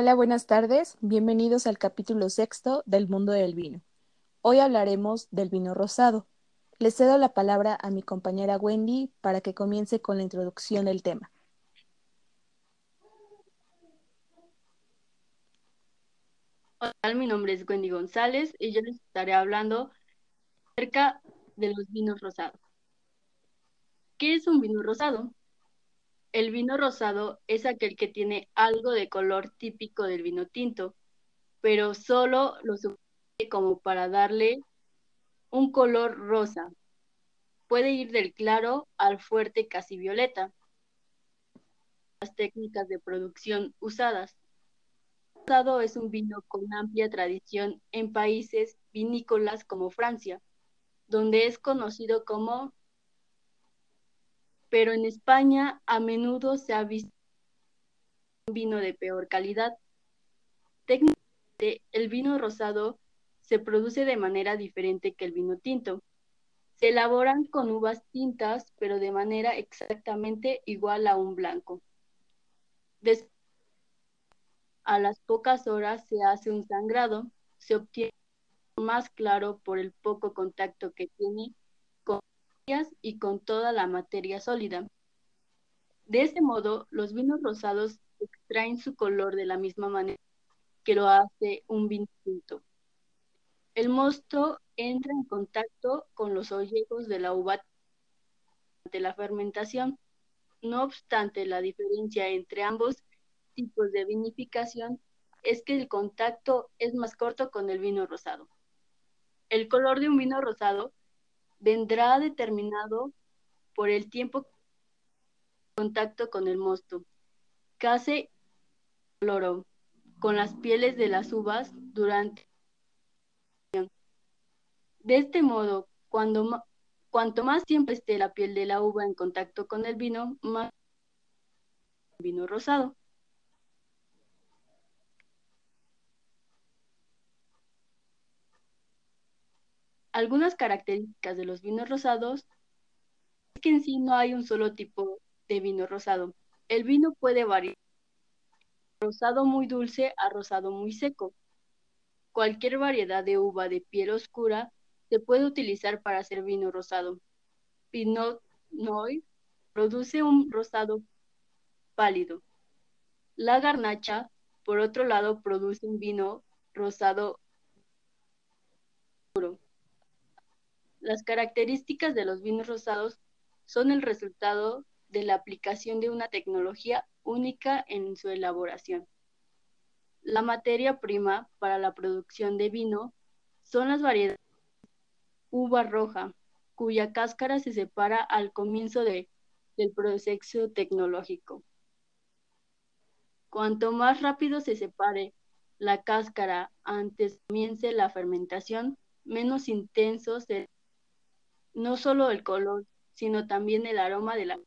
Hola, buenas tardes. Bienvenidos al capítulo sexto del mundo del vino. Hoy hablaremos del vino rosado. Le cedo la palabra a mi compañera Wendy para que comience con la introducción del tema. Hola, mi nombre es Wendy González y yo les estaré hablando acerca de los vinos rosados. ¿Qué es un vino rosado? El vino rosado es aquel que tiene algo de color típico del vino tinto, pero solo lo suficiente como para darle un color rosa. Puede ir del claro al fuerte casi violeta. Las técnicas de producción usadas rosado es un vino con amplia tradición en países vinícolas como Francia, donde es conocido como, pero en España a menudo se ha visto un vino de peor calidad. Técnicamente, el vino rosado se produce de manera diferente que el vino tinto. Se elaboran con uvas tintas, pero de manera exactamente igual a un blanco. Después a las pocas horas se hace un sangrado, se obtiene más claro por el poco contacto que tiene y con toda la materia sólida. De ese modo, los vinos rosados extraen su color de la misma manera que lo hace un vino tinto. El mosto entra en contacto con los ollegos de la uva durante la fermentación. No obstante, la diferencia entre ambos tipos de vinificación es que el contacto es más corto con el vino rosado. El color de un vino rosado vendrá determinado por el tiempo contacto con el mosto, casi coloro, con las pieles de las uvas durante de este modo, cuando, cuanto más tiempo esté la piel de la uva en contacto con el vino, más vino rosado. Algunas características de los vinos rosados es que en sí no hay un solo tipo de vino rosado. El vino puede variar rosado muy dulce a rosado muy seco. Cualquier variedad de uva de piel oscura se puede utilizar para hacer vino rosado. Pinot Noir produce un rosado pálido. La garnacha, por otro lado, produce un vino rosado puro. Las características de los vinos rosados son el resultado de la aplicación de una tecnología única en su elaboración. La materia prima para la producción de vino son las variedades uva roja, cuya cáscara se separa al comienzo del proceso tecnológico. Cuanto más rápido se separe la cáscara antes comience la fermentación, menos intenso será no solo el color, sino también el aroma de la.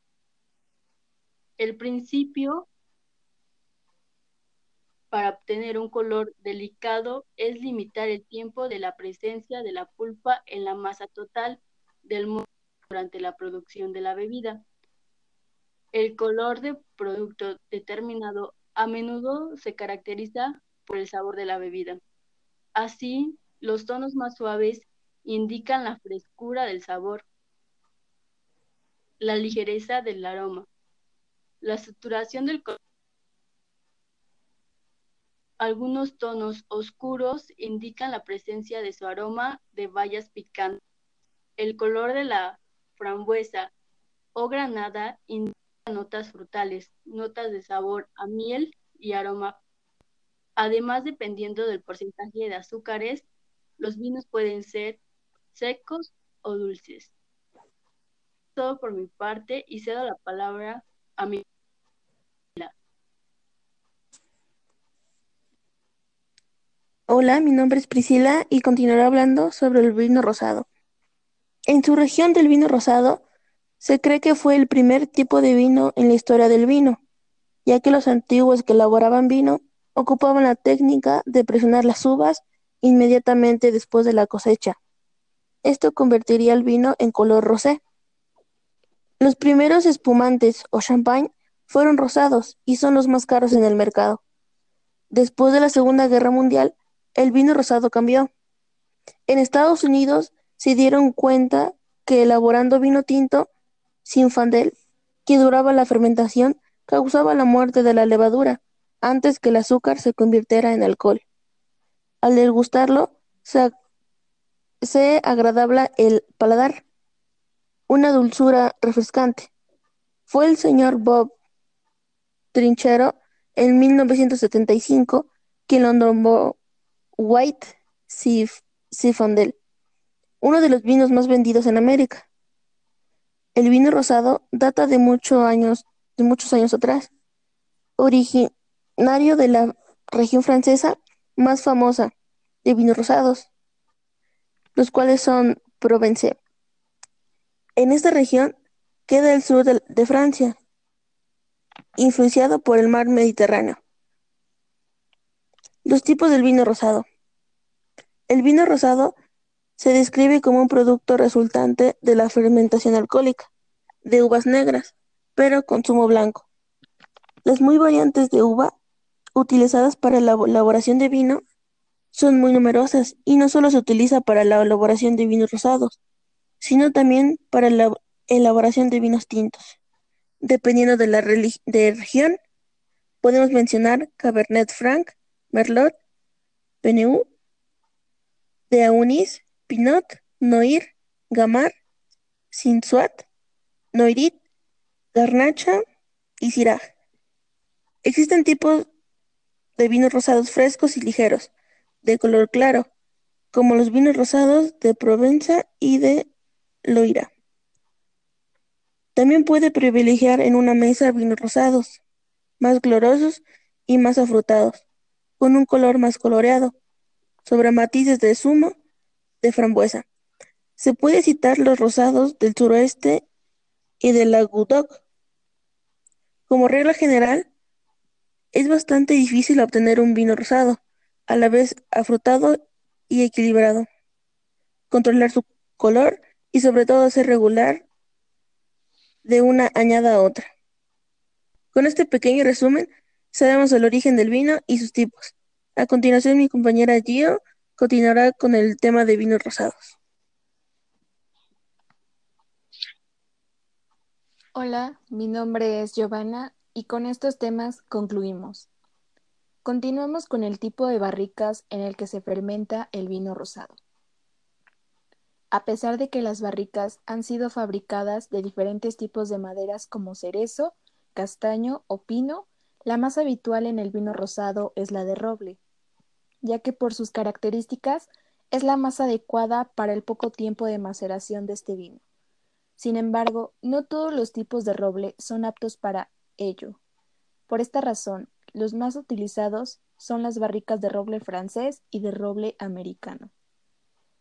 El principio para obtener un color delicado es limitar el tiempo de la presencia de la pulpa en la masa total del durante la producción de la bebida. El color de producto determinado a menudo se caracteriza por el sabor de la bebida. Así, los tonos más suaves indican la frescura del sabor, la ligereza del aroma, la saturación del color. Algunos tonos oscuros indican la presencia de su aroma de bayas picantes. El color de la frambuesa o granada indica notas frutales, notas de sabor a miel y aroma. Además, dependiendo del porcentaje de azúcares, los vinos pueden ser secos o dulces. Todo por mi parte y cedo la palabra a mi. Hola, mi nombre es Priscila y continuaré hablando sobre el vino rosado. En su región del vino rosado, se cree que fue el primer tipo de vino en la historia del vino, ya que los antiguos que elaboraban vino ocupaban la técnica de presionar las uvas inmediatamente después de la cosecha esto convertiría el vino en color rosé. Los primeros espumantes o champagne fueron rosados y son los más caros en el mercado. Después de la Segunda Guerra Mundial, el vino rosado cambió. En Estados Unidos se dieron cuenta que elaborando vino tinto sin fandel, que duraba la fermentación, causaba la muerte de la levadura antes que el azúcar se convirtiera en alcohol. Al degustarlo, se, se agradable el paladar, una dulzura refrescante. Fue el señor Bob Trinchero en 1975 quien lo nombró White Zinfandel, uno de los vinos más vendidos en América. El vino rosado data de, muchos años, de muchos años atrás, originario de la región francesa más famosa de vinos rosados, los cuales son Provence. En esta región queda el sur de, de Francia, influenciado por el mar Mediterráneo. Los tipos del vino rosado. El vino rosado se describe como un producto resultante de la fermentación alcohólica de uvas negras, pero con zumo blanco. Las muy variantes de uva utilizadas para la elaboración de vino son muy numerosas y no solo se utiliza para la elaboración de vinos rosados, sino también para la elaboración de vinos tintos. Dependiendo de la región, podemos mencionar Cabernet Franc, Merlot, Beneu, de Aunis, Pinot, Noir, Gamar, Sinsuat, Noirit, Garnacha y Syrah. Existen tipos de vinos rosados frescos y ligeros, de color claro, como los vinos rosados de Provenza y de Loira. También puede privilegiar en una mesa vinos rosados, más glorosos y más afrutados, con un color más coloreado, sobre matices de zumo de frambuesa. Se puede citar los rosados del suroeste y del Languedoc. Como regla general, es bastante difícil obtener un vino rosado, a la vez afrutado y equilibrado. Controlar su color y sobre todo ser regular de una añada a otra. Con este pequeño resumen, sabemos el origen del vino y sus tipos. A continuación, mi compañera Gio continuará con el tema de vinos rosados. Hola, mi nombre es Giovanna y con estos temas concluimos. Continuamos con el tipo de barricas en el que se fermenta el vino rosado. A pesar de que las barricas han sido fabricadas de diferentes tipos de maderas como cerezo, castaño o pino, la más habitual en el vino rosado es la de roble, ya que por sus características es la más adecuada para el poco tiempo de maceración de este vino. Sin embargo, no todos los tipos de roble son aptos para ello. Por esta razón, los más utilizados son las barricas de roble francés y de roble americano.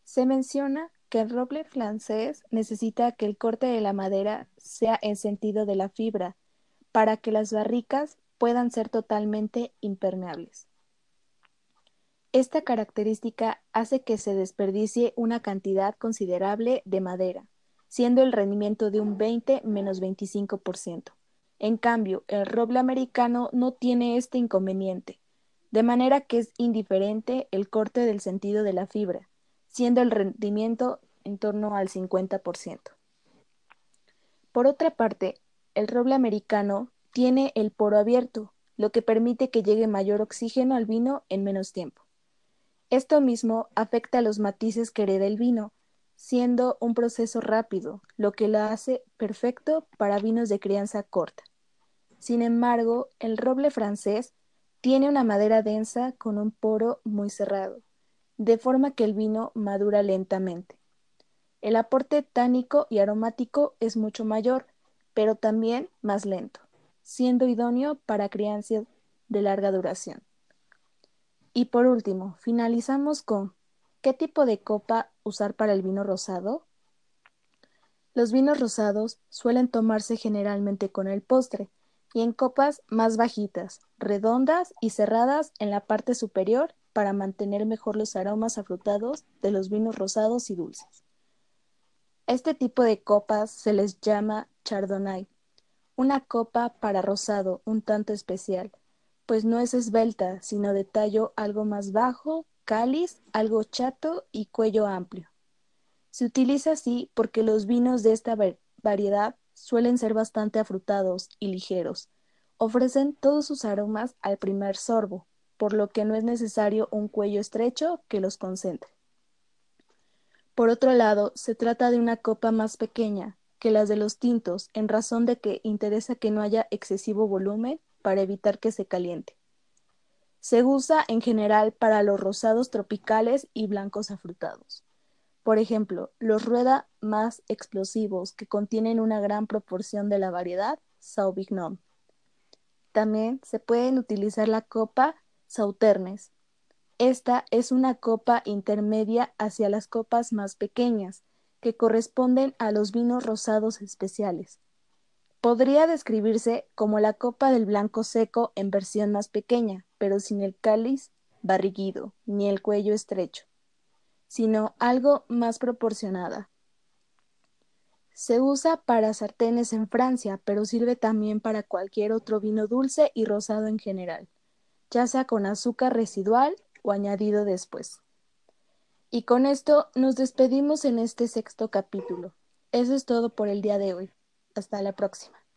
Se menciona que el roble francés necesita que el corte de la madera sea en sentido de la fibra para que las barricas puedan ser totalmente impermeables. Esta característica hace que se desperdicie una cantidad considerable de madera, siendo el rendimiento de un 20 menos 25%. En cambio, el roble americano no tiene este inconveniente, de manera que es indiferente el corte del sentido de la fibra, siendo el rendimiento en torno al 50%. Por otra parte, el roble americano tiene el poro abierto, lo que permite que llegue mayor oxígeno al vino en menos tiempo. Esto mismo afecta a los matices que hereda el vino, siendo un proceso rápido, lo que lo hace perfecto para vinos de crianza corta. Sin embargo, el roble francés tiene una madera densa con un poro muy cerrado, de forma que el vino madura lentamente. El aporte tánico y aromático es mucho mayor, pero también más lento, siendo idóneo para crianza de larga duración. Y por último, finalizamos con ¿qué tipo de copa usar para el vino rosado? Los vinos rosados suelen tomarse generalmente con el postre y en copas más bajitas, redondas y cerradas en la parte superior para mantener mejor los aromas afrutados de los vinos rosados y dulces. Este tipo de copas se les llama chardonnay, una copa para rosado un tanto especial, pues no es esbelta, sino de tallo algo más bajo, cáliz, algo chato y cuello amplio. Se utiliza así porque los vinos de esta variedad suelen ser bastante afrutados y ligeros. Ofrecen todos sus aromas al primer sorbo, por lo que no es necesario un cuello estrecho que los concentre. Por otro lado, se trata de una copa más pequeña que las de los tintos, en razón de que interesa que no haya excesivo volumen para evitar que se caliente. Se usa en general para los rosados tropicales y blancos afrutados. Por ejemplo, los rueda más explosivos que contienen una gran proporción de la variedad Sauvignon. También se pueden utilizar la copa Sauternes. Esta es una copa intermedia hacia las copas más pequeñas, que corresponden a los vinos rosados especiales. Podría describirse como la copa del blanco seco en versión más pequeña, pero sin el cáliz barriguido ni el cuello estrecho, sino algo más proporcionada. Se usa para sartenes en Francia, pero sirve también para cualquier otro vino dulce y rosado en general, ya sea con azúcar residual o añadido después. Y con esto nos despedimos en este sexto capítulo. Eso es todo por el día de hoy. Hasta la próxima.